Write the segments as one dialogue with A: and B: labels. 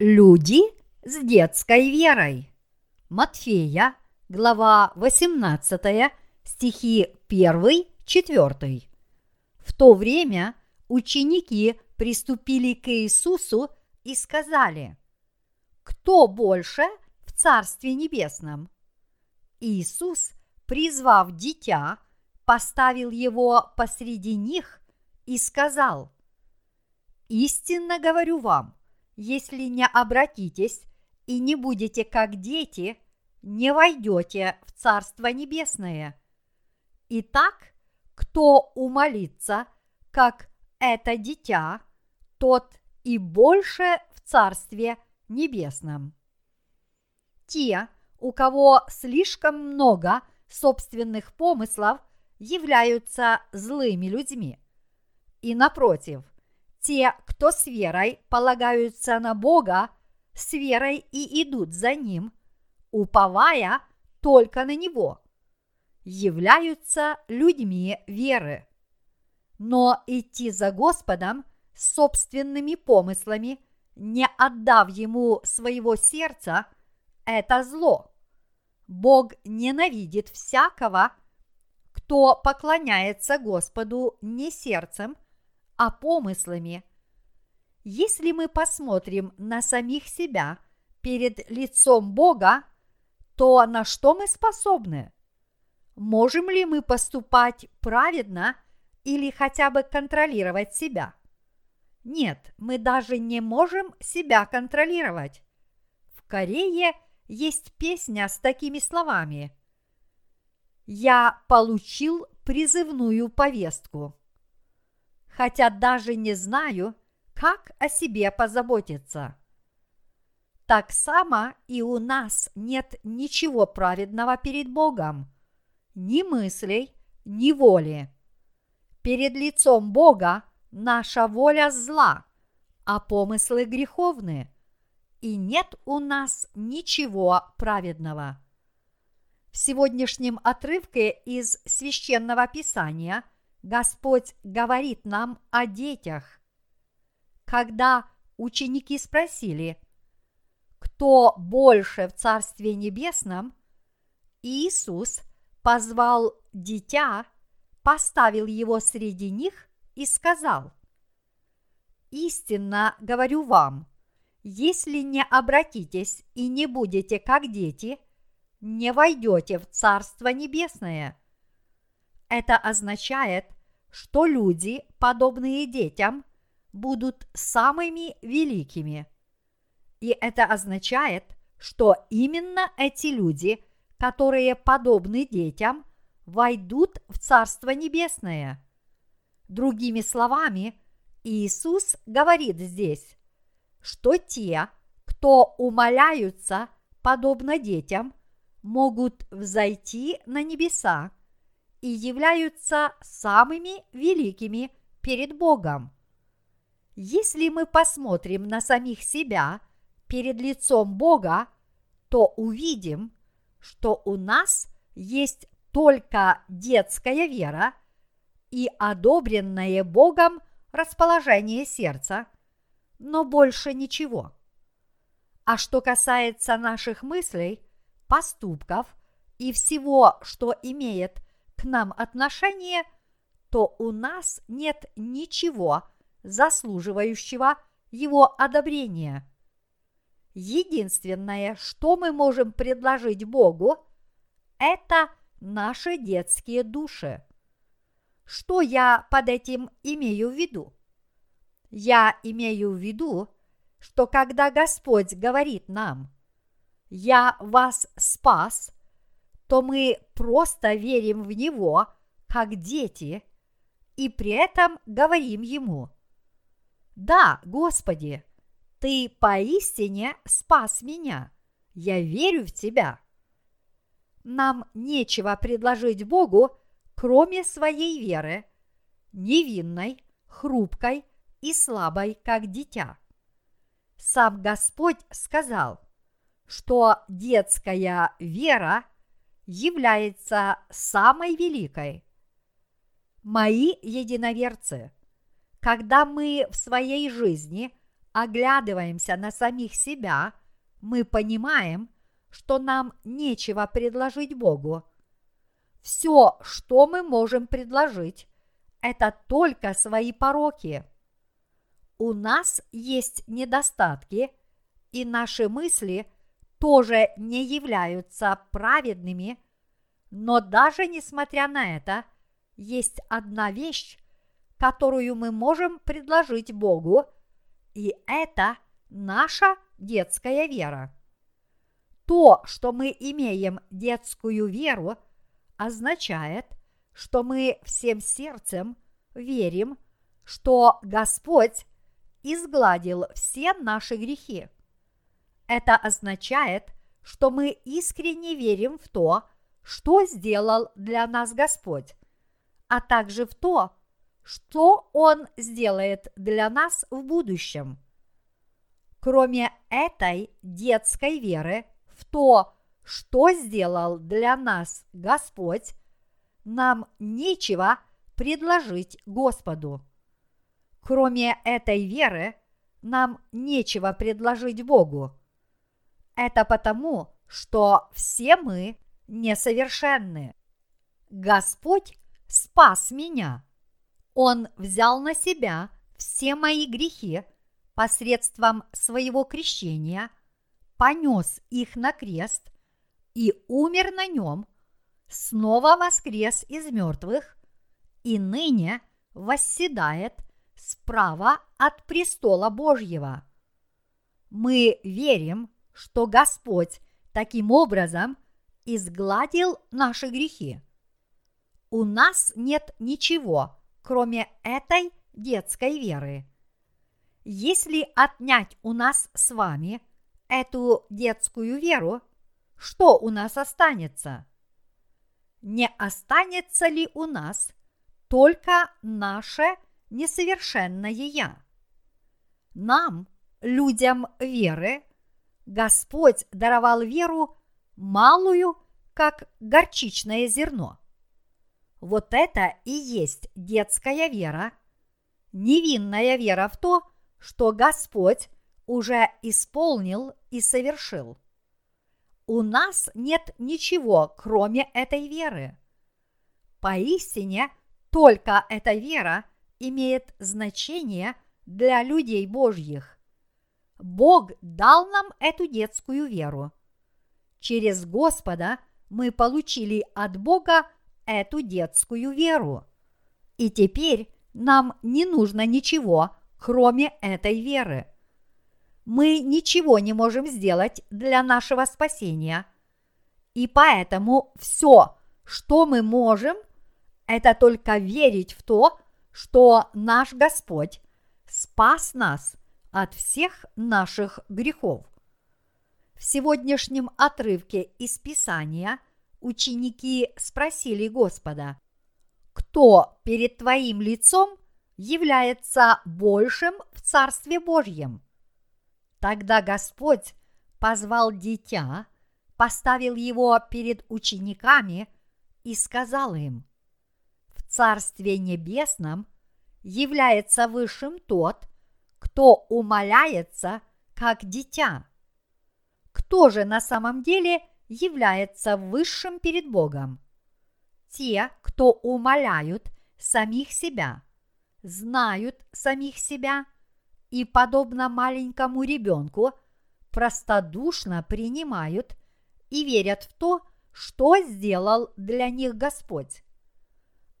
A: Люди с детской верой. Матфея, глава 18, стихи 1-4. В то время ученики приступили к Иисусу и сказали, «Кто больше в Царстве Небесном?» Иисус, призвав дитя, поставил его посреди них и сказал, «Истинно говорю вам, если не обратитесь и не будете как дети, не войдете в Царство Небесное. Итак, кто умолится, как это дитя, тот и больше в Царстве Небесном. Те, у кого слишком много собственных помыслов, являются злыми людьми. И напротив – те, кто с верой полагаются на Бога, с верой и идут за Ним, уповая только на Него, являются людьми веры. Но идти за Господом с собственными помыслами, не отдав Ему своего сердца, это зло. Бог ненавидит всякого, кто поклоняется Господу не сердцем – а помыслами. Если мы посмотрим на самих себя перед лицом Бога, то на что мы способны? Можем ли мы поступать праведно или хотя бы контролировать себя? Нет, мы даже не можем себя контролировать. В Корее есть песня с такими словами. Я получил призывную повестку хотя даже не знаю, как о себе позаботиться. Так само и у нас нет ничего праведного перед Богом, ни мыслей, ни воли. Перед лицом Бога наша воля зла, а помыслы греховны, и нет у нас ничего праведного. В сегодняшнем отрывке из священного писания – Господь говорит нам о детях. Когда ученики спросили, кто больше в Царстве Небесном, Иисус позвал дитя, поставил его среди них и сказал, «Истинно говорю вам, если не обратитесь и не будете как дети, не войдете в Царство Небесное. Это означает, что люди, подобные детям, будут самыми великими. И это означает, что именно эти люди, которые подобны детям, войдут в Царство Небесное. Другими словами, Иисус говорит здесь, что те, кто умоляются, подобно детям, могут взойти на небеса и являются самыми великими перед Богом. Если мы посмотрим на самих себя перед лицом Бога, то увидим, что у нас есть только детская вера и одобренное Богом расположение сердца, но больше ничего. А что касается наших мыслей, поступков и всего, что имеет к нам отношение, то у нас нет ничего заслуживающего его одобрения. Единственное, что мы можем предложить Богу, это наши детские души. Что я под этим имею в виду? Я имею в виду, что когда Господь говорит нам, «Я вас спас», то мы просто верим в Него, как дети, и при этом говорим Ему, «Да, Господи, Ты поистине спас меня, я верю в Тебя». Нам нечего предложить Богу, кроме своей веры, невинной, хрупкой и слабой, как дитя. Сам Господь сказал, что детская вера – является самой великой. Мои единоверцы, когда мы в своей жизни оглядываемся на самих себя, мы понимаем, что нам нечего предложить Богу. Все, что мы можем предложить, это только свои пороки. У нас есть недостатки, и наши мысли тоже не являются праведными, но даже несмотря на это, есть одна вещь, которую мы можем предложить Богу, и это наша детская вера. То, что мы имеем детскую веру, означает, что мы всем сердцем верим, что Господь изгладил все наши грехи. Это означает, что мы искренне верим в то, что сделал для нас Господь, а также в то, что Он сделает для нас в будущем. Кроме этой детской веры в то, что сделал для нас Господь, нам нечего предложить Господу. Кроме этой веры, нам нечего предложить Богу. Это потому, что все мы несовершенны. Господь спас меня. Он взял на себя все мои грехи посредством своего крещения, понес их на крест и умер на нем, снова воскрес из мертвых и ныне восседает справа от престола Божьего. Мы верим, что Господь таким образом изгладил наши грехи. У нас нет ничего, кроме этой детской веры. Если отнять у нас с вами эту детскую веру, что у нас останется? Не останется ли у нас только наше несовершенное «я». Нам, людям веры, Господь даровал веру малую, как горчичное зерно. Вот это и есть детская вера, невинная вера в то, что Господь уже исполнил и совершил. У нас нет ничего, кроме этой веры. Поистине, только эта вера имеет значение для людей Божьих. Бог дал нам эту детскую веру. Через Господа мы получили от Бога эту детскую веру. И теперь нам не нужно ничего, кроме этой веры. Мы ничего не можем сделать для нашего спасения. И поэтому все, что мы можем, это только верить в то, что наш Господь спас нас от всех наших грехов. В сегодняшнем отрывке из Писания ученики спросили Господа, кто перед твоим лицом является большим в Царстве Божьем? Тогда Господь позвал дитя, поставил его перед учениками и сказал им, Царстве Небесном является высшим тот, кто умоляется как дитя. Кто же на самом деле является высшим перед Богом? Те, кто умоляют самих себя, знают самих себя и, подобно маленькому ребенку, простодушно принимают и верят в то, что сделал для них Господь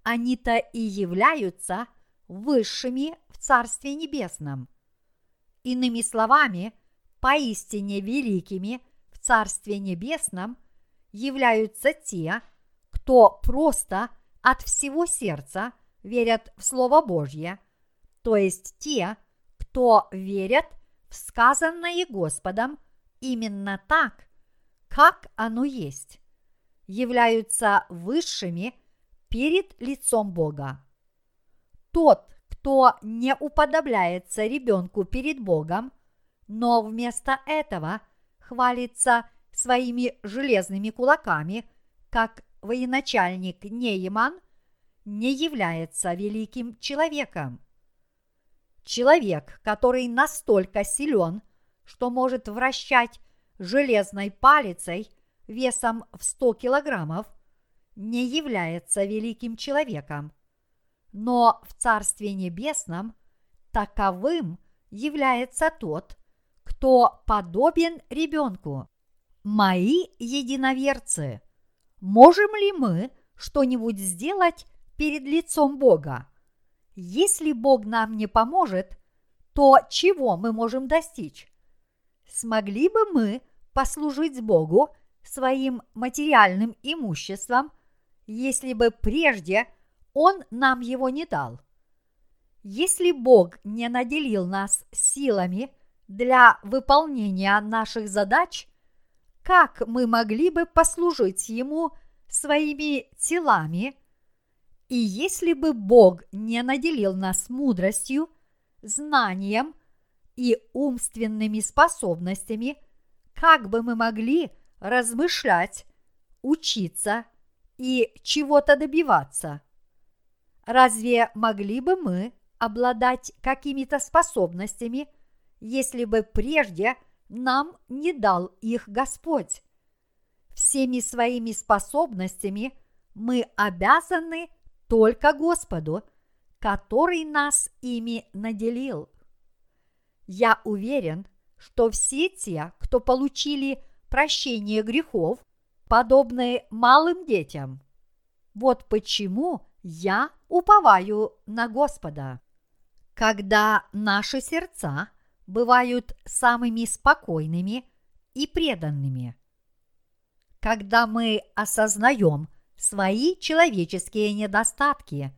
A: они-то и являются высшими в Царстве Небесном. Иными словами, поистине великими в Царстве Небесном являются те, кто просто от всего сердца верят в Слово Божье, то есть те, кто верят в сказанное Господом именно так, как оно есть, являются высшими – перед лицом Бога. Тот, кто не уподобляется ребенку перед Богом, но вместо этого хвалится своими железными кулаками, как военачальник Нейман, не является великим человеком. Человек, который настолько силен, что может вращать железной палицей весом в 100 килограммов, не является великим человеком. Но в Царстве Небесном таковым является тот, кто подобен ребенку. Мои единоверцы, можем ли мы что-нибудь сделать перед лицом Бога? Если Бог нам не поможет, то чего мы можем достичь? Смогли бы мы послужить Богу своим материальным имуществом, если бы прежде Он нам его не дал? Если Бог не наделил нас силами для выполнения наших задач, как мы могли бы послужить Ему своими телами – и если бы Бог не наделил нас мудростью, знанием и умственными способностями, как бы мы могли размышлять, учиться и чего-то добиваться? Разве могли бы мы обладать какими-то способностями, если бы прежде нам не дал их Господь? Всеми своими способностями мы обязаны только Господу, который нас ими наделил. Я уверен, что все те, кто получили прощение грехов, подобны малым детям. Вот почему я уповаю на Господа. Когда наши сердца бывают самыми спокойными и преданными. Когда мы осознаем – свои человеческие недостатки,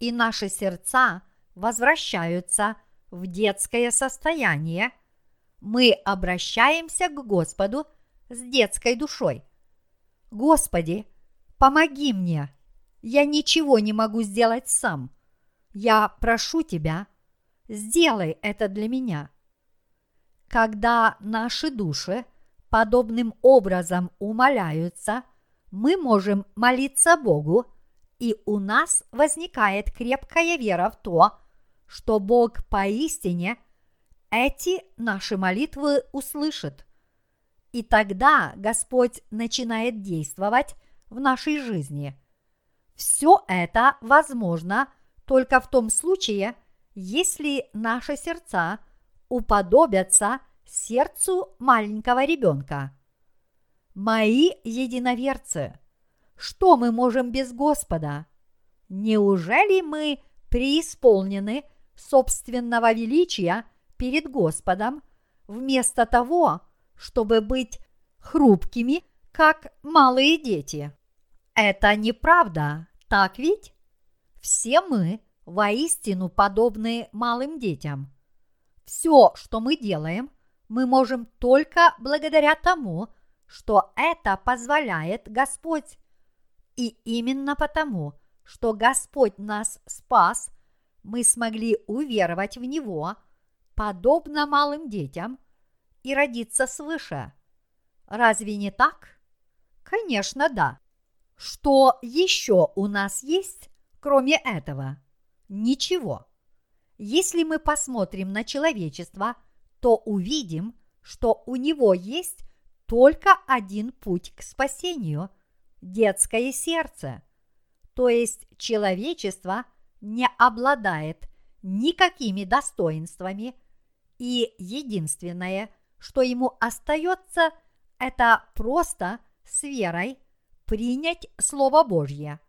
A: и наши сердца возвращаются в детское состояние, мы обращаемся к Господу с детской душой. Господи, помоги мне, я ничего не могу сделать сам. Я прошу Тебя, сделай это для меня. Когда наши души подобным образом умоляются – мы можем молиться Богу, и у нас возникает крепкая вера в то, что Бог поистине эти наши молитвы услышит. И тогда Господь начинает действовать в нашей жизни. Все это возможно только в том случае, если наши сердца уподобятся сердцу маленького ребенка. Мои единоверцы, что мы можем без Господа? Неужели мы преисполнены собственного величия перед Господом, вместо того, чтобы быть хрупкими, как малые дети? Это неправда, так ведь? Все мы воистину подобны малым детям. Все, что мы делаем, мы можем только благодаря тому, что это позволяет Господь. И именно потому, что Господь нас спас, мы смогли уверовать в Него, подобно малым детям, и родиться свыше. Разве не так? Конечно, да. Что еще у нас есть, кроме этого? Ничего. Если мы посмотрим на человечество, то увидим, что у него есть только один путь к спасению – детское сердце. То есть человечество не обладает никакими достоинствами, и единственное, что ему остается, это просто с верой принять Слово Божье.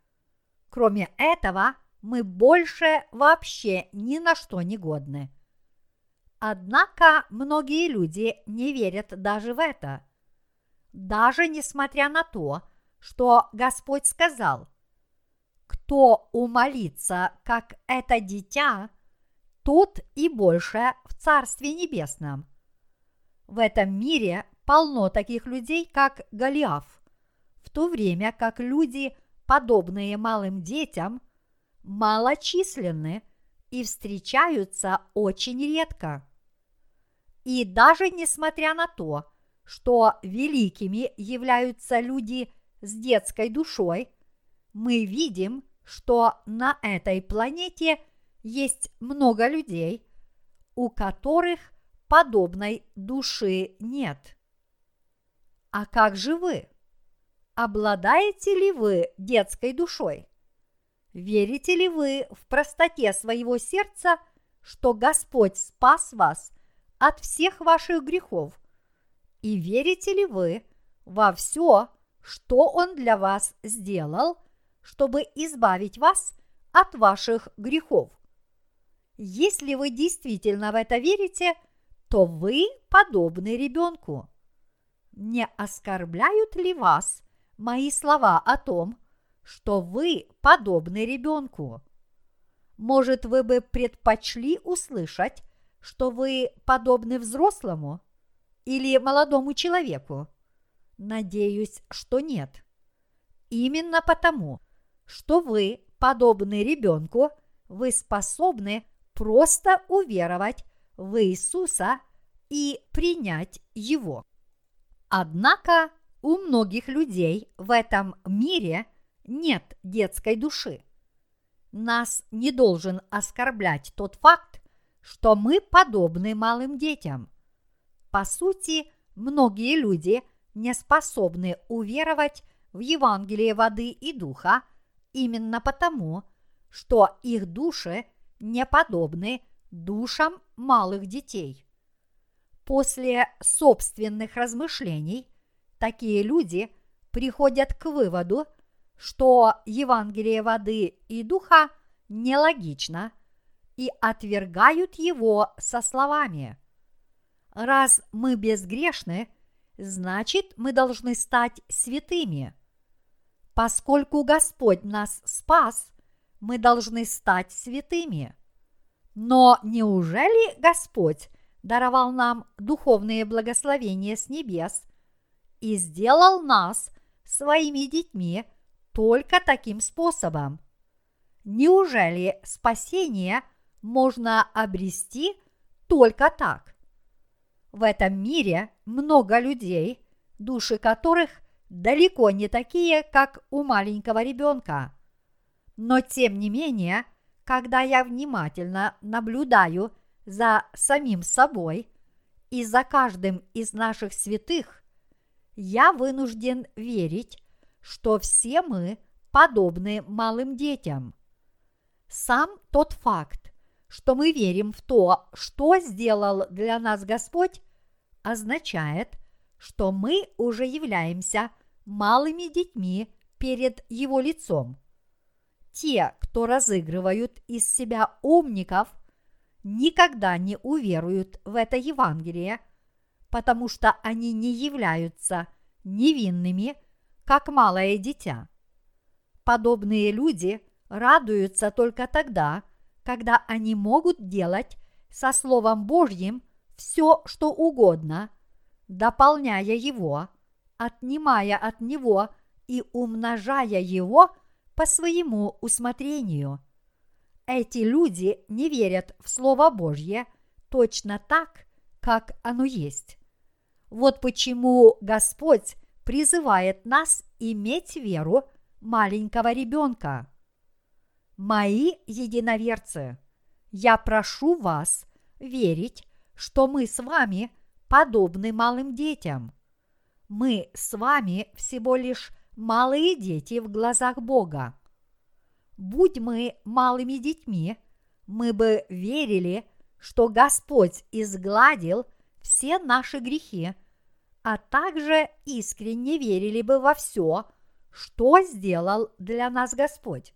A: Кроме этого, мы больше вообще ни на что не годны. Однако многие люди не верят даже в это – даже несмотря на то, что Господь сказал, кто умолится, как это дитя, тот и больше в Царстве Небесном. В этом мире полно таких людей, как Голиаф, в то время как люди, подобные малым детям, малочисленны и встречаются очень редко. И даже несмотря на то, что великими являются люди с детской душой, мы видим, что на этой планете есть много людей, у которых подобной души нет. А как же вы? Обладаете ли вы детской душой? Верите ли вы в простоте своего сердца, что Господь спас вас от всех ваших грехов? И верите ли вы во все, что Он для вас сделал, чтобы избавить вас от ваших грехов? Если вы действительно в это верите, то вы подобны ребенку. Не оскорбляют ли вас мои слова о том, что вы подобны ребенку? Может, вы бы предпочли услышать, что вы подобны взрослому или молодому человеку? Надеюсь, что нет. Именно потому, что вы подобны ребенку, вы способны просто уверовать в Иисуса и принять Его. Однако у многих людей в этом мире нет детской души. Нас не должен оскорблять тот факт, что мы подобны малым детям. По сути, многие люди не способны уверовать в Евангелие воды и духа именно потому, что их души не подобны душам малых детей. После собственных размышлений такие люди приходят к выводу, что Евангелие воды и духа нелогично и отвергают его со словами «Раз мы безгрешны, значит мы должны стать святыми. Поскольку Господь нас спас, мы должны стать святыми. Но неужели Господь даровал нам духовные благословения с небес и сделал нас своими детьми только таким способом? Неужели спасение можно обрести только так? В этом мире много людей, души которых далеко не такие, как у маленького ребенка. Но тем не менее, когда я внимательно наблюдаю за самим собой и за каждым из наших святых, я вынужден верить, что все мы подобны малым детям. Сам тот факт, что мы верим в то, что сделал для нас Господь, означает, что мы уже являемся малыми детьми перед Его лицом. Те, кто разыгрывают из себя умников, никогда не уверуют в это Евангелие, потому что они не являются невинными, как малое дитя. Подобные люди радуются только тогда, когда они могут делать со Словом Божьим все, что угодно, дополняя его, отнимая от него и умножая его по своему усмотрению. Эти люди не верят в Слово Божье точно так, как оно есть. Вот почему Господь призывает нас иметь веру маленького ребенка. Мои единоверцы, я прошу вас верить, что мы с вами подобны малым детям. Мы с вами всего лишь малые дети в глазах Бога. Будь мы малыми детьми, мы бы верили, что Господь изгладил все наши грехи, а также искренне верили бы во все, что сделал для нас Господь.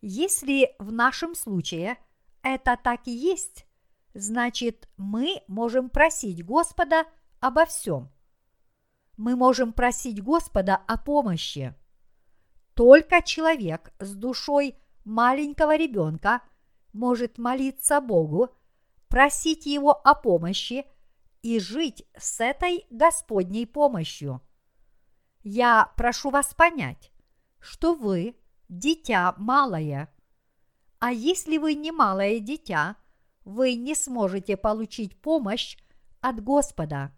A: Если в нашем случае это так и есть, значит мы можем просить Господа обо всем – мы можем просить Господа о помощи. Только человек с душой маленького ребенка может молиться Богу, просить Его о помощи и жить с этой Господней помощью. Я прошу вас понять, что вы дитя малое. А если вы не малое дитя, вы не сможете получить помощь от Господа.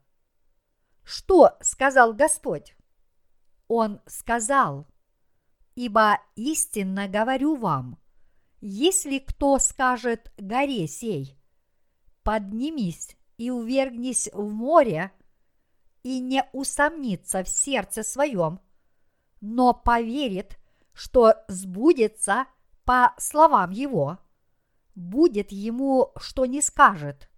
A: Что сказал Господь? Он сказал, ибо истинно говорю вам, если кто скажет горе сей, поднимись и увергнись в море, и не усомнится в сердце своем, но поверит, что сбудется по словам его, будет ему, что не скажет.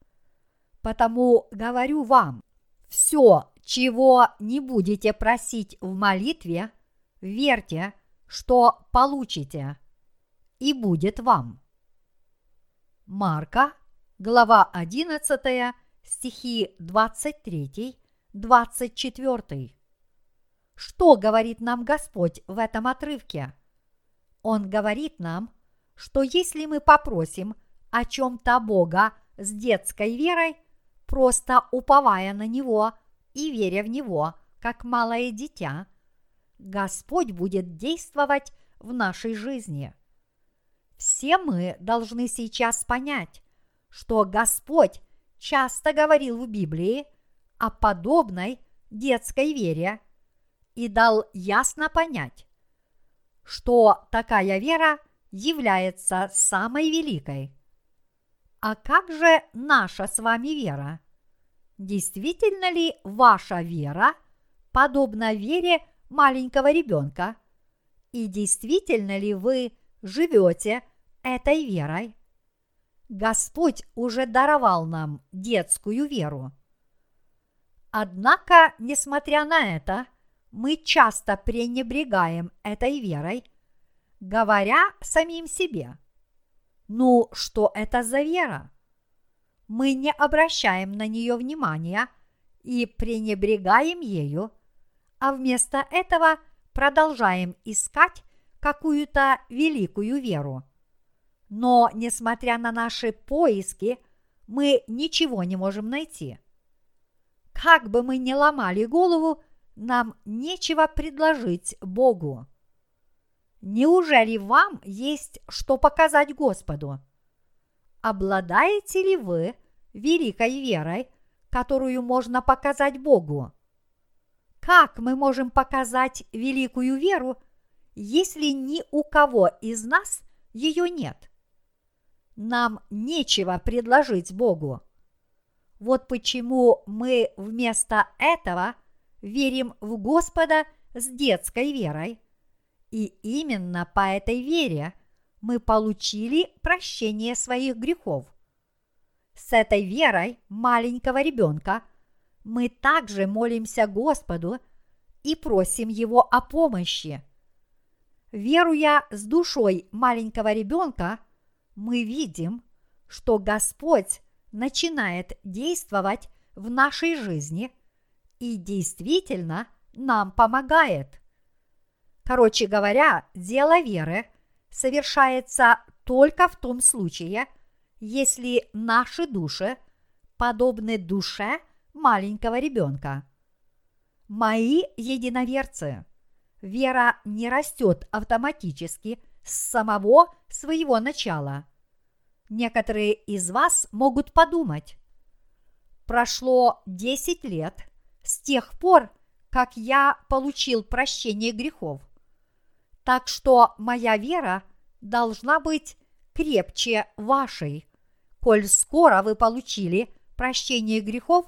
A: Потому говорю вам, все, чего не будете просить в молитве, верьте, что получите, и будет вам. Марка, глава 11, стихи 23, 24. Что говорит нам Господь в этом отрывке? Он говорит нам, что если мы попросим о чем-то Бога с детской верой, просто уповая на Него и веря в Него, как малое дитя, Господь будет действовать в нашей жизни. Все мы должны сейчас понять, что Господь часто говорил в Библии о подобной детской вере и дал ясно понять, что такая вера является самой великой. А как же наша с вами вера? Действительно ли ваша вера подобна вере маленького ребенка? И действительно ли вы живете этой верой? Господь уже даровал нам детскую веру. Однако, несмотря на это, мы часто пренебрегаем этой верой, говоря самим себе, ну что это за вера? Мы не обращаем на нее внимания и пренебрегаем ею, а вместо этого продолжаем искать какую-то великую веру. Но, несмотря на наши поиски, мы ничего не можем найти. Как бы мы ни ломали голову, нам нечего предложить Богу. Неужели вам есть что показать Господу? Обладаете ли вы великой верой, которую можно показать Богу? Как мы можем показать великую веру, если ни у кого из нас ее нет? Нам нечего предложить Богу. Вот почему мы вместо этого верим в Господа с детской верой. И именно по этой вере мы получили прощение своих грехов. С этой верой маленького ребенка мы также молимся Господу и просим Его о помощи. Веруя с душой маленького ребенка, мы видим, что Господь начинает действовать в нашей жизни и действительно нам помогает. Короче говоря, дело веры совершается только в том случае, если наши души подобны душе маленького ребенка. Мои единоверцы, вера не растет автоматически с самого своего начала – Некоторые из вас могут подумать, прошло 10 лет с тех пор, как я получил прощение грехов. Так что моя вера должна быть крепче вашей, коль скоро вы получили прощение грехов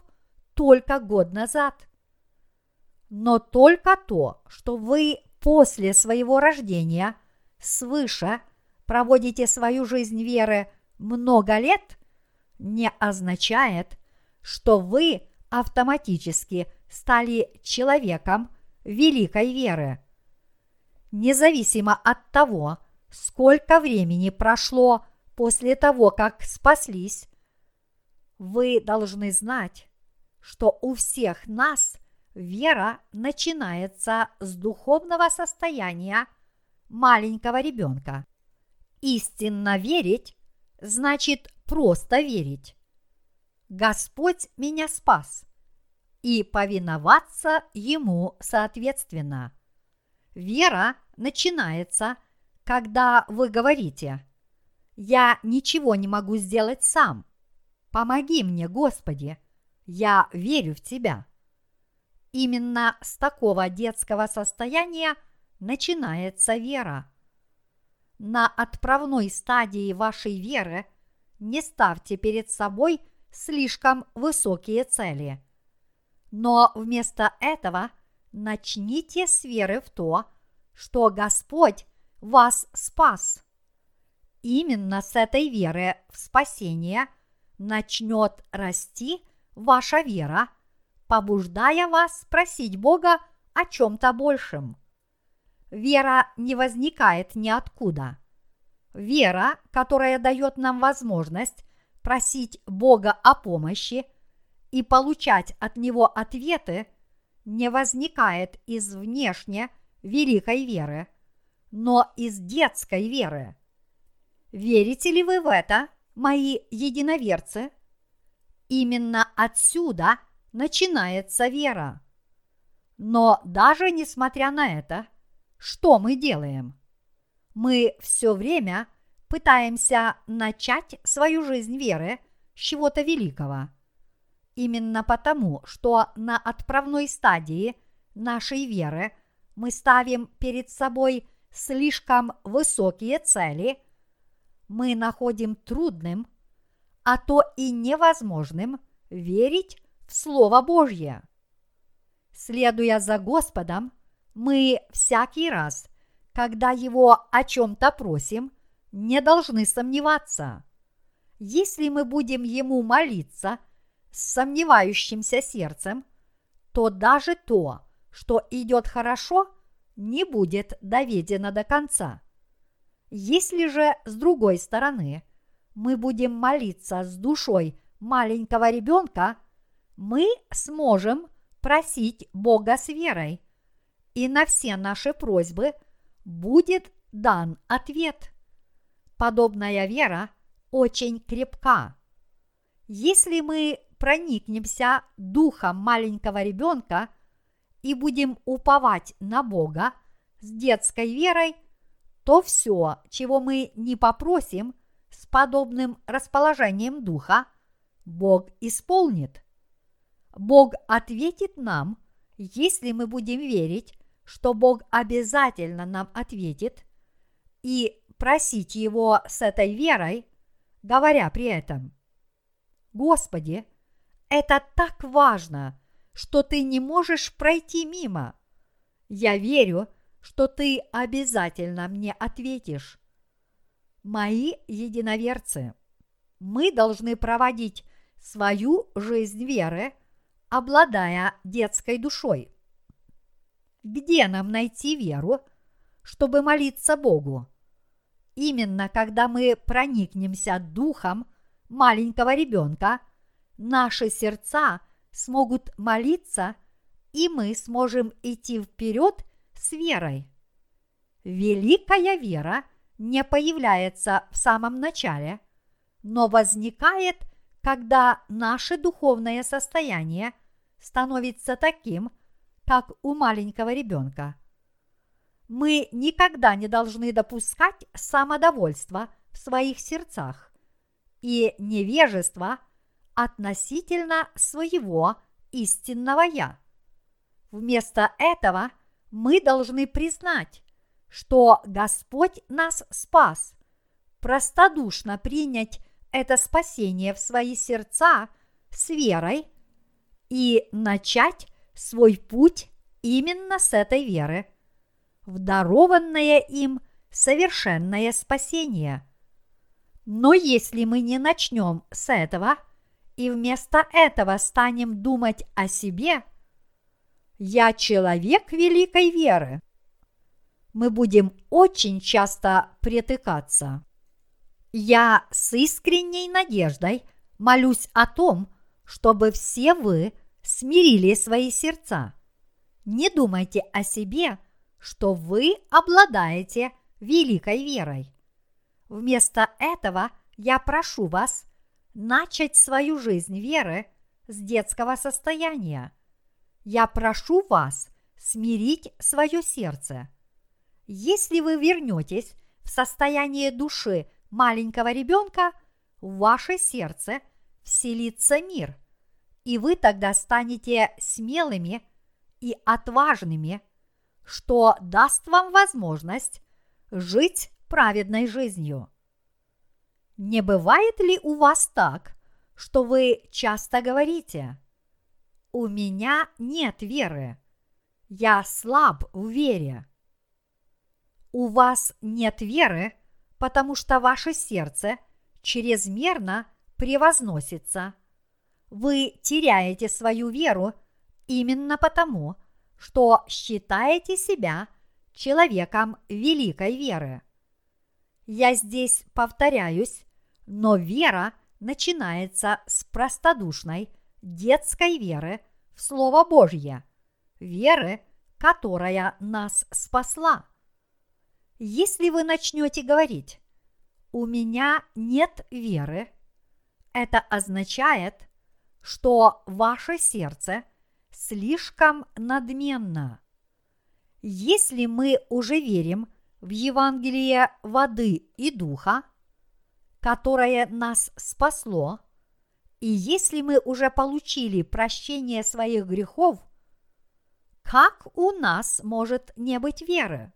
A: только год назад. Но только то, что вы после своего рождения свыше проводите свою жизнь веры много лет не означает, что вы автоматически стали человеком великой веры. Независимо от того, сколько времени прошло после того, как спаслись, вы должны знать, что у всех нас вера начинается с духовного состояния маленького ребенка. Истинно верить значит просто верить. Господь меня спас и повиноваться Ему соответственно. Вера начинается, когда вы говорите «Я ничего не могу сделать сам. Помоги мне, Господи, я верю в Тебя». Именно с такого детского состояния начинается вера – на отправной стадии вашей веры не ставьте перед собой слишком высокие цели. Но вместо этого начните с веры в то, что Господь вас спас. Именно с этой веры в спасение начнет расти ваша вера, побуждая вас просить Бога о чем-то большем. Вера не возникает ниоткуда. Вера, которая дает нам возможность просить Бога о помощи и получать от Него ответы, не возникает из внешне великой веры, но из детской веры. Верите ли вы в это, мои единоверцы? Именно отсюда начинается вера. Но даже несмотря на это, что мы делаем? Мы все время пытаемся начать свою жизнь веры с чего-то великого. Именно потому, что на отправной стадии нашей веры мы ставим перед собой слишком высокие цели, мы находим трудным, а то и невозможным верить в Слово Божье. Следуя за Господом, мы всякий раз, когда Его о чем-то просим – не должны сомневаться. Если мы будем Ему молиться с сомневающимся сердцем, то даже то, что идет хорошо, не будет доведено до конца. Если же с другой стороны мы будем молиться с душой маленького ребенка, мы сможем просить Бога с верой, и на все наши просьбы будет дан ответ подобная вера очень крепка. Если мы проникнемся духом маленького ребенка и будем уповать на Бога с детской верой, то все, чего мы не попросим с подобным расположением духа, Бог исполнит. Бог ответит нам, если мы будем верить, что Бог обязательно нам ответит, и просить Его с этой верой, говоря при этом, Господи, это так важно, что Ты не можешь пройти мимо. Я верю, что Ты обязательно мне ответишь. Мои единоверцы, мы должны проводить свою жизнь веры, обладая детской душой. Где нам найти веру, чтобы молиться Богу? Именно когда мы проникнемся духом маленького ребенка, наши сердца смогут молиться, и мы сможем идти вперед с верой. Великая вера не появляется в самом начале, но возникает, когда наше духовное состояние становится таким, как у маленького ребенка – мы никогда не должны допускать самодовольства в своих сердцах и невежества относительно своего истинного «я». Вместо этого мы должны признать, что Господь нас спас, простодушно принять это спасение в свои сердца с верой и начать свой путь именно с этой веры – в дарованное им совершенное спасение. Но если мы не начнем с этого и вместо этого станем думать о себе, я человек великой веры, мы будем очень часто притыкаться. Я с искренней надеждой молюсь о том, чтобы все вы смирили свои сердца. Не думайте о себе – что вы обладаете великой верой. Вместо этого я прошу вас начать свою жизнь веры с детского состояния. Я прошу вас смирить свое сердце. Если вы вернетесь в состояние души маленького ребенка, в ваше сердце вселится мир, и вы тогда станете смелыми и отважными – что даст вам возможность жить праведной жизнью. Не бывает ли у вас так, что вы часто говорите «У меня нет веры, я слаб в вере». У вас нет веры, потому что ваше сердце чрезмерно превозносится. Вы теряете свою веру именно потому, что считаете себя человеком великой веры. Я здесь повторяюсь, но вера начинается с простодушной детской веры в Слово Божье, веры, которая нас спасла. Если вы начнете говорить «у меня нет веры», это означает, что ваше сердце слишком надменно. Если мы уже верим в Евангелие воды и духа, которое нас спасло, и если мы уже получили прощение своих грехов, как у нас может не быть веры?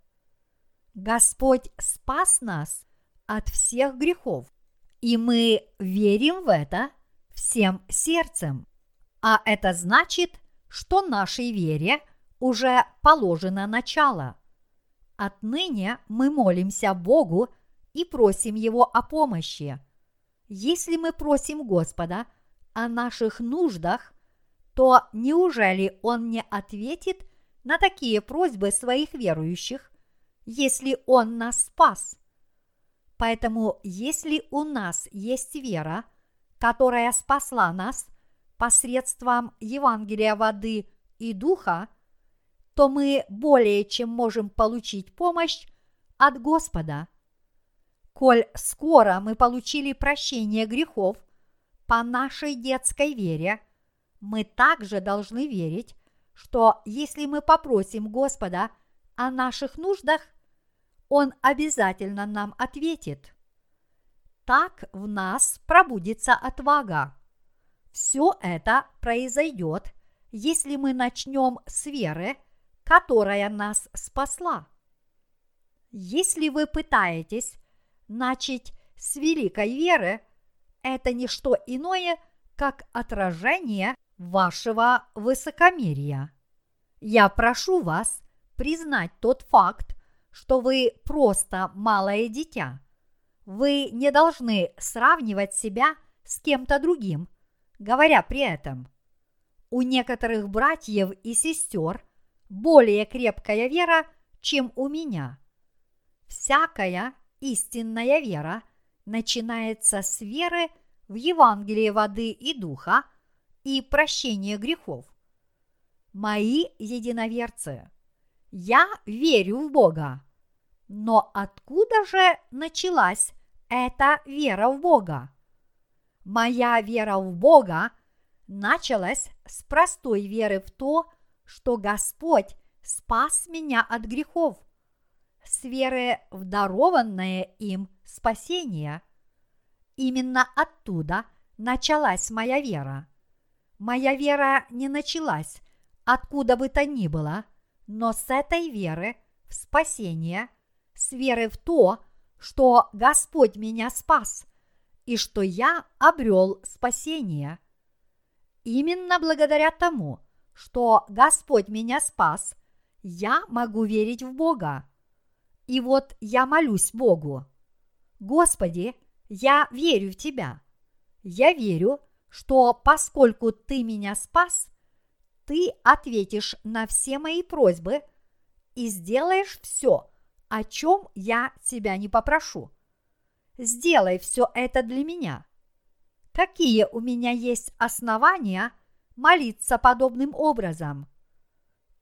A: Господь спас нас от всех грехов, и мы верим в это всем сердцем. А это значит, что нашей вере уже положено начало. Отныне мы молимся Богу и просим Его о помощи. Если мы просим Господа о наших нуждах, то неужели Он не ответит на такие просьбы своих верующих, если Он нас спас? Поэтому, если у нас есть вера, которая спасла нас посредством Евангелия воды и духа, то мы более чем можем получить помощь от Господа. Коль скоро мы получили прощение грехов по нашей детской вере, мы также должны верить, что если мы попросим Господа о наших нуждах, Он обязательно нам ответит. Так в нас пробудится отвага. Все это произойдет, если мы начнем с веры – которая нас спасла. Если вы пытаетесь начать с великой веры, это не что иное, как отражение вашего высокомерия. Я прошу вас признать тот факт, что вы просто малое дитя. Вы не должны сравнивать себя с кем-то другим, говоря при этом. У некоторых братьев и сестер более крепкая вера, чем у меня. Всякая истинная вера начинается с веры в Евангелие воды и духа и прощения грехов. Мои единоверцы, я верю в Бога. Но откуда же началась эта вера в Бога? Моя вера в Бога началась с простой веры в то, что Господь спас меня от грехов, с веры в дарованное им спасение. Именно оттуда началась моя вера. Моя вера не началась откуда бы то ни было, но с этой веры в спасение, с веры в то, что Господь меня спас и что я обрел спасение. Именно благодаря тому, что Господь меня спас, я могу верить в Бога. И вот я молюсь Богу. Господи, я верю в Тебя. Я верю, что поскольку Ты меня спас, Ты ответишь на все мои просьбы и сделаешь все, о чем я Тебя не попрошу. Сделай все это для меня. Какие у меня есть основания – молиться подобным образом.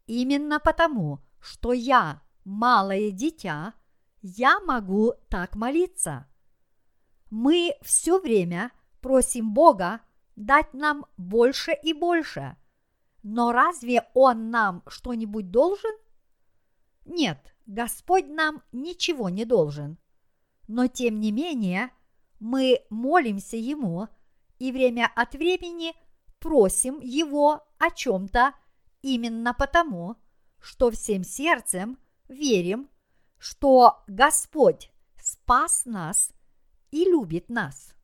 A: Именно потому, что я малое дитя, я могу так молиться. Мы все время просим Бога дать нам больше и больше. Но разве Он нам что-нибудь должен? Нет, Господь нам ничего не должен. Но тем не менее, мы молимся Ему и время от времени просим Его о чем-то именно потому, что всем сердцем верим, что Господь спас нас и любит нас.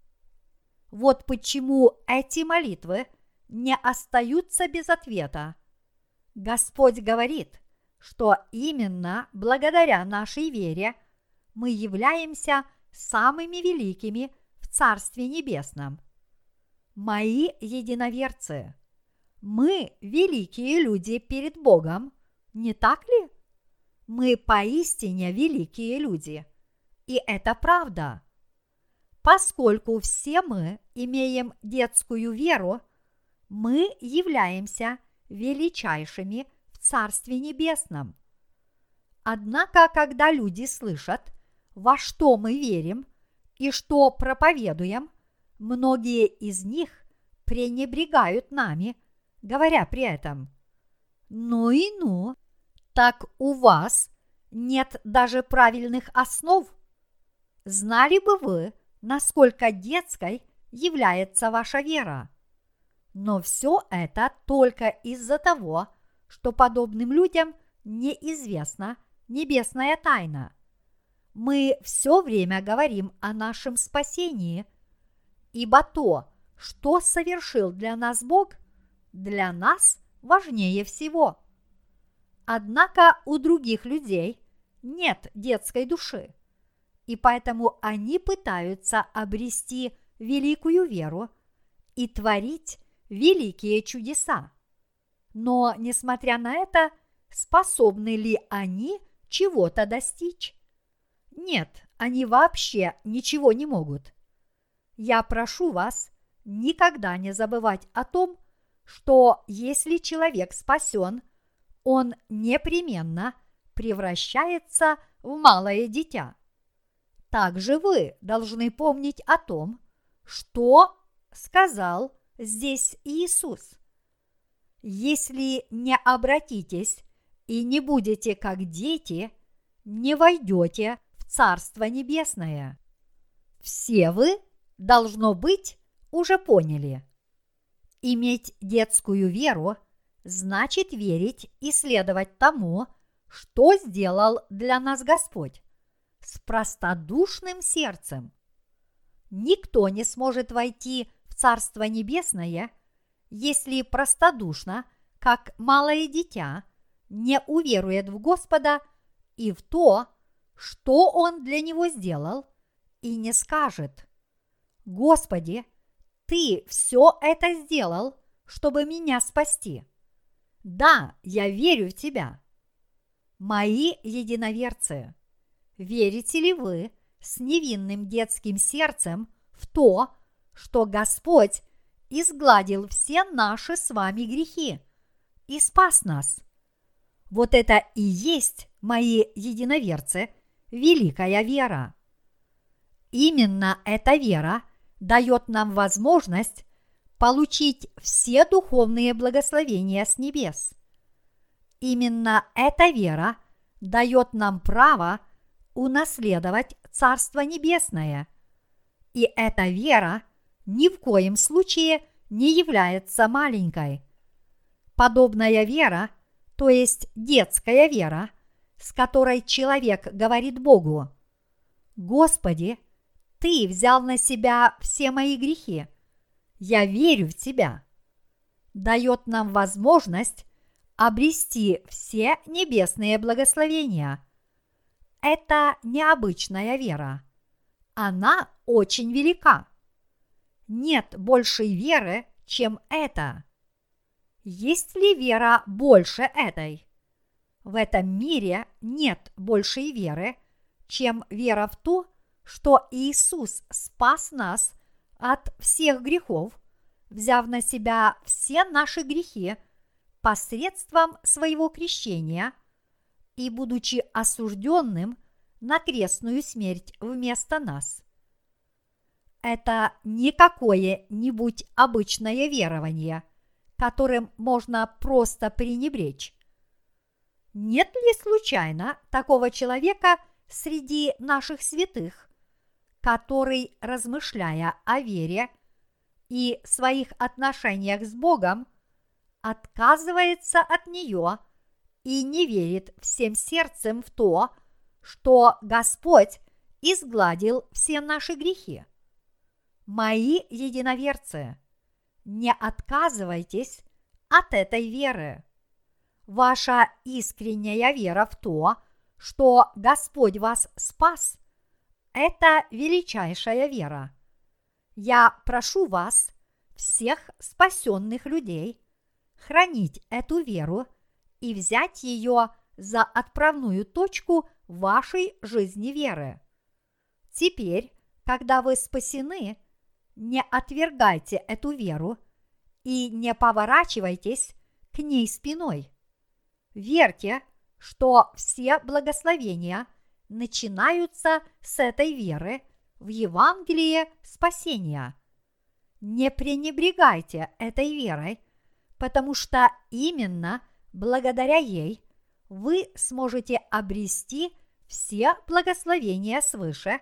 A: Вот почему эти молитвы не остаются без ответа. Господь говорит, что именно благодаря нашей вере мы являемся самыми великими в Царстве Небесном. Мои единоверцы, мы великие люди перед Богом, не так ли? Мы поистине великие люди, и это правда. Поскольку все мы имеем детскую веру, мы являемся величайшими Царстве Небесном. Однако, когда люди слышат, во что мы верим и что проповедуем, многие из них пренебрегают нами, говоря при этом, «Ну и ну, так у вас нет даже правильных основ. Знали бы вы, насколько детской является ваша вера. Но все это только из-за того, что подобным людям неизвестна небесная тайна. Мы все время говорим о нашем спасении, ибо то, что совершил для нас Бог, для нас важнее всего. Однако у других людей нет детской души и поэтому они пытаются обрести великую веру и творить великие чудеса. Но, несмотря на это, способны ли они чего-то достичь? Нет, они вообще ничего не могут. Я прошу вас никогда не забывать о том, что если человек спасен, он непременно превращается в малое дитя. Также вы должны помнить о том, что сказал здесь Иисус. Если не обратитесь и не будете как дети, не войдете в Царство Небесное. Все вы, должно быть, уже поняли. Иметь детскую веру значит верить и следовать тому, что сделал для нас Господь с простодушным сердцем. Никто не сможет войти в Царство Небесное, если простодушно, как малое дитя, не уверует в Господа и в то, что Он для него сделал, и не скажет, «Господи, Ты все это сделал, чтобы меня спасти. Да, я верю в Тебя». Мои единоверцы – верите ли вы с невинным детским сердцем в то, что Господь изгладил все наши с вами грехи и спас нас? Вот это и есть, мои единоверцы, великая вера. Именно эта вера дает нам возможность получить все духовные благословения с небес. Именно эта вера дает нам право – унаследовать Царство Небесное. И эта вера ни в коем случае не является маленькой. Подобная вера, то есть детская вера, с которой человек говорит Богу, «Господи, Ты взял на себя все мои грехи, я верю в Тебя», дает нам возможность обрести все небесные благословения – это необычная вера. Она очень велика. Нет большей веры, чем это. Есть ли вера больше этой? В этом мире нет большей веры, чем вера в то, что Иисус спас нас от всех грехов, взяв на себя все наши грехи посредством своего крещения – и будучи осужденным на крестную смерть вместо нас. Это не какое-нибудь обычное верование, которым можно просто пренебречь. Нет ли случайно такого человека среди наших святых, который, размышляя о вере и своих отношениях с Богом, отказывается от нее – и не верит всем сердцем в то, что Господь изгладил все наши грехи. Мои единоверцы, не отказывайтесь от этой веры. Ваша искренняя вера в то, что Господь вас спас, это величайшая вера. Я прошу вас, всех спасенных людей, хранить эту веру и взять ее за отправную точку вашей жизни веры. Теперь, когда вы спасены, не отвергайте эту веру и не поворачивайтесь к ней спиной. Верьте, что все благословения начинаются с этой веры в Евангелие спасения. Не пренебрегайте этой верой, потому что именно благодаря ей вы сможете обрести все благословения свыше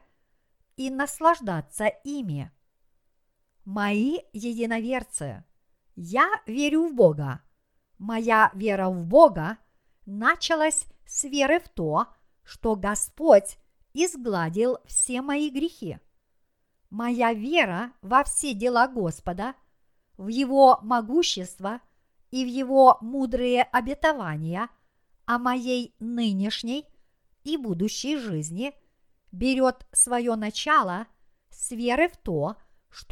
A: и наслаждаться ими. Мои единоверцы, я верю в Бога. Моя вера в Бога началась с веры в то, что Господь изгладил все мои грехи. Моя вера во все дела Господа, в Его могущество и в Его мудрые обетования о моей нынешней и будущей жизни берет свое начало с веры в то, что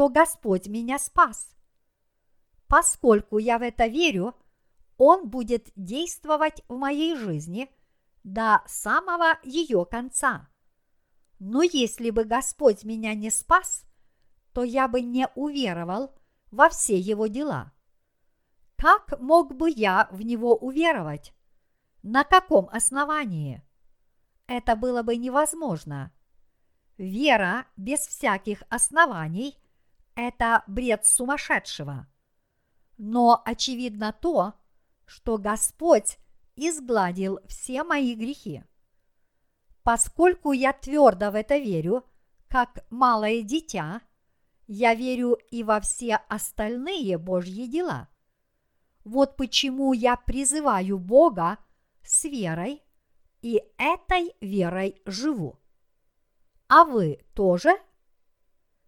A: Господь меня спас. Поскольку я в это верю, Он будет действовать в моей жизни до самого ее конца. Но если бы Господь меня не спас, то я бы не уверовал во все его дела. Как мог бы я в него уверовать? На каком основании? Это было бы невозможно. Вера без всяких оснований – это бред сумасшедшего. Но очевидно то, что Господь изгладил все мои грехи. Поскольку я твердо в это верю, как малое дитя, я верю и во все остальные Божьи дела. Вот почему я призываю Бога с верой и этой верой живу. А вы тоже?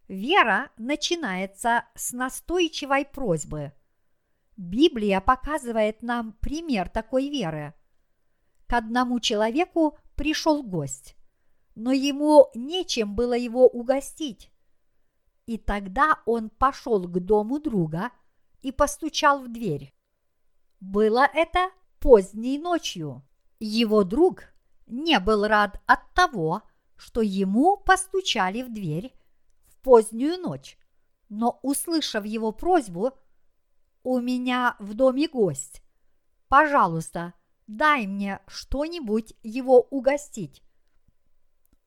A: Вера начинается с настойчивой просьбы. Библия показывает нам пример такой веры. К одному человеку пришел гость, но ему нечем было его угостить. И тогда он пошел к дому друга и постучал в дверь. Было это поздней ночью. Его друг не был рад от того, что ему постучали в дверь позднюю ночь, но, услышав его просьбу, «У меня в доме гость, пожалуйста, дай мне что-нибудь его угостить.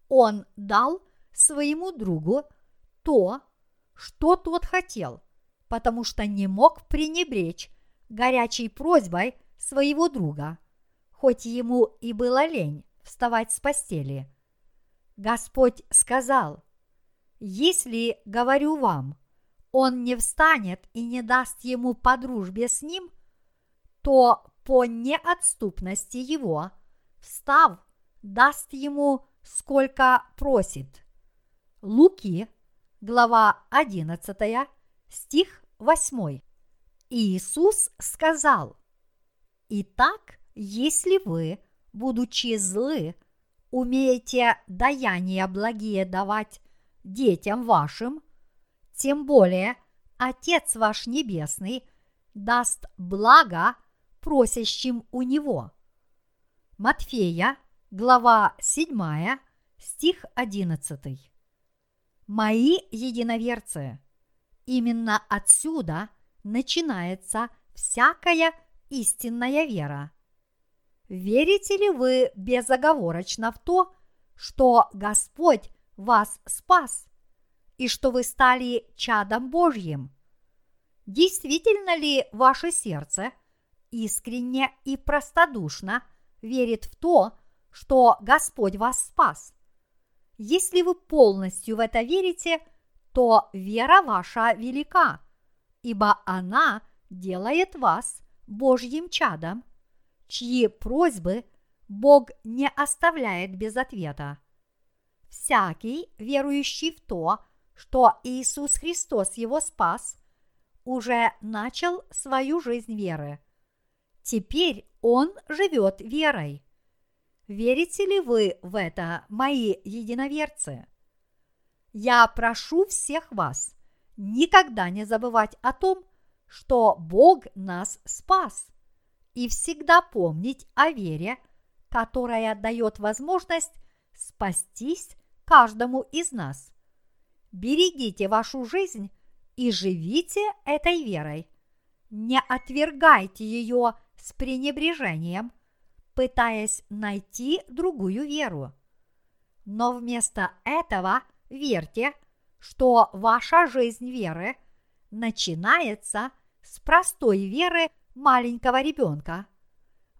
A: Он дал своему другу то, что тот хотел, потому что не мог пренебречь горячей просьбой своего друга, хоть ему и было лень вставать с постели. Господь сказал, «Если, говорю вам, он не встанет и не даст ему по дружбе с ним, то по неотступности его, встав, даст ему сколько просит. Луки, глава 11, стих 8. Иисус сказал, «Итак, если вы, будучи злы, умеете даяния благие давать детям вашим, тем более Отец ваш Небесный даст благо просящим у него. Матфея, глава 7, стих 11. Мои единоверцы, именно отсюда начинается всякая истинная вера. Верите ли вы безоговорочно в то, что Господь вас спас и что вы стали чадом Божьим? Действительно ли ваше сердце – искренне и простодушно верит в то, что Господь вас спас. Если вы полностью в это верите, то вера ваша велика, ибо она делает вас Божьим чадом, чьи просьбы Бог не оставляет без ответа. Всякий, верующий в то, что Иисус Христос его спас, уже начал свою жизнь веры. Теперь он живет верой. Верите ли вы в это, мои единоверцы? Я прошу всех вас никогда не забывать о том, что Бог нас спас, и всегда помнить о вере, которая дает возможность спастись каждому из нас. Берегите вашу жизнь и живите этой верой. Не отвергайте ее с пренебрежением, пытаясь найти другую веру. Но вместо этого верьте, что ваша жизнь веры начинается с простой веры маленького ребенка.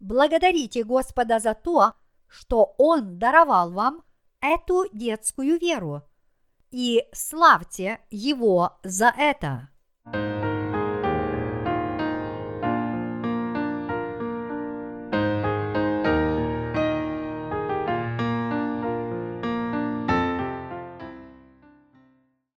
A: Благодарите Господа за то, что Он даровал вам эту детскую веру, и славьте Его за это.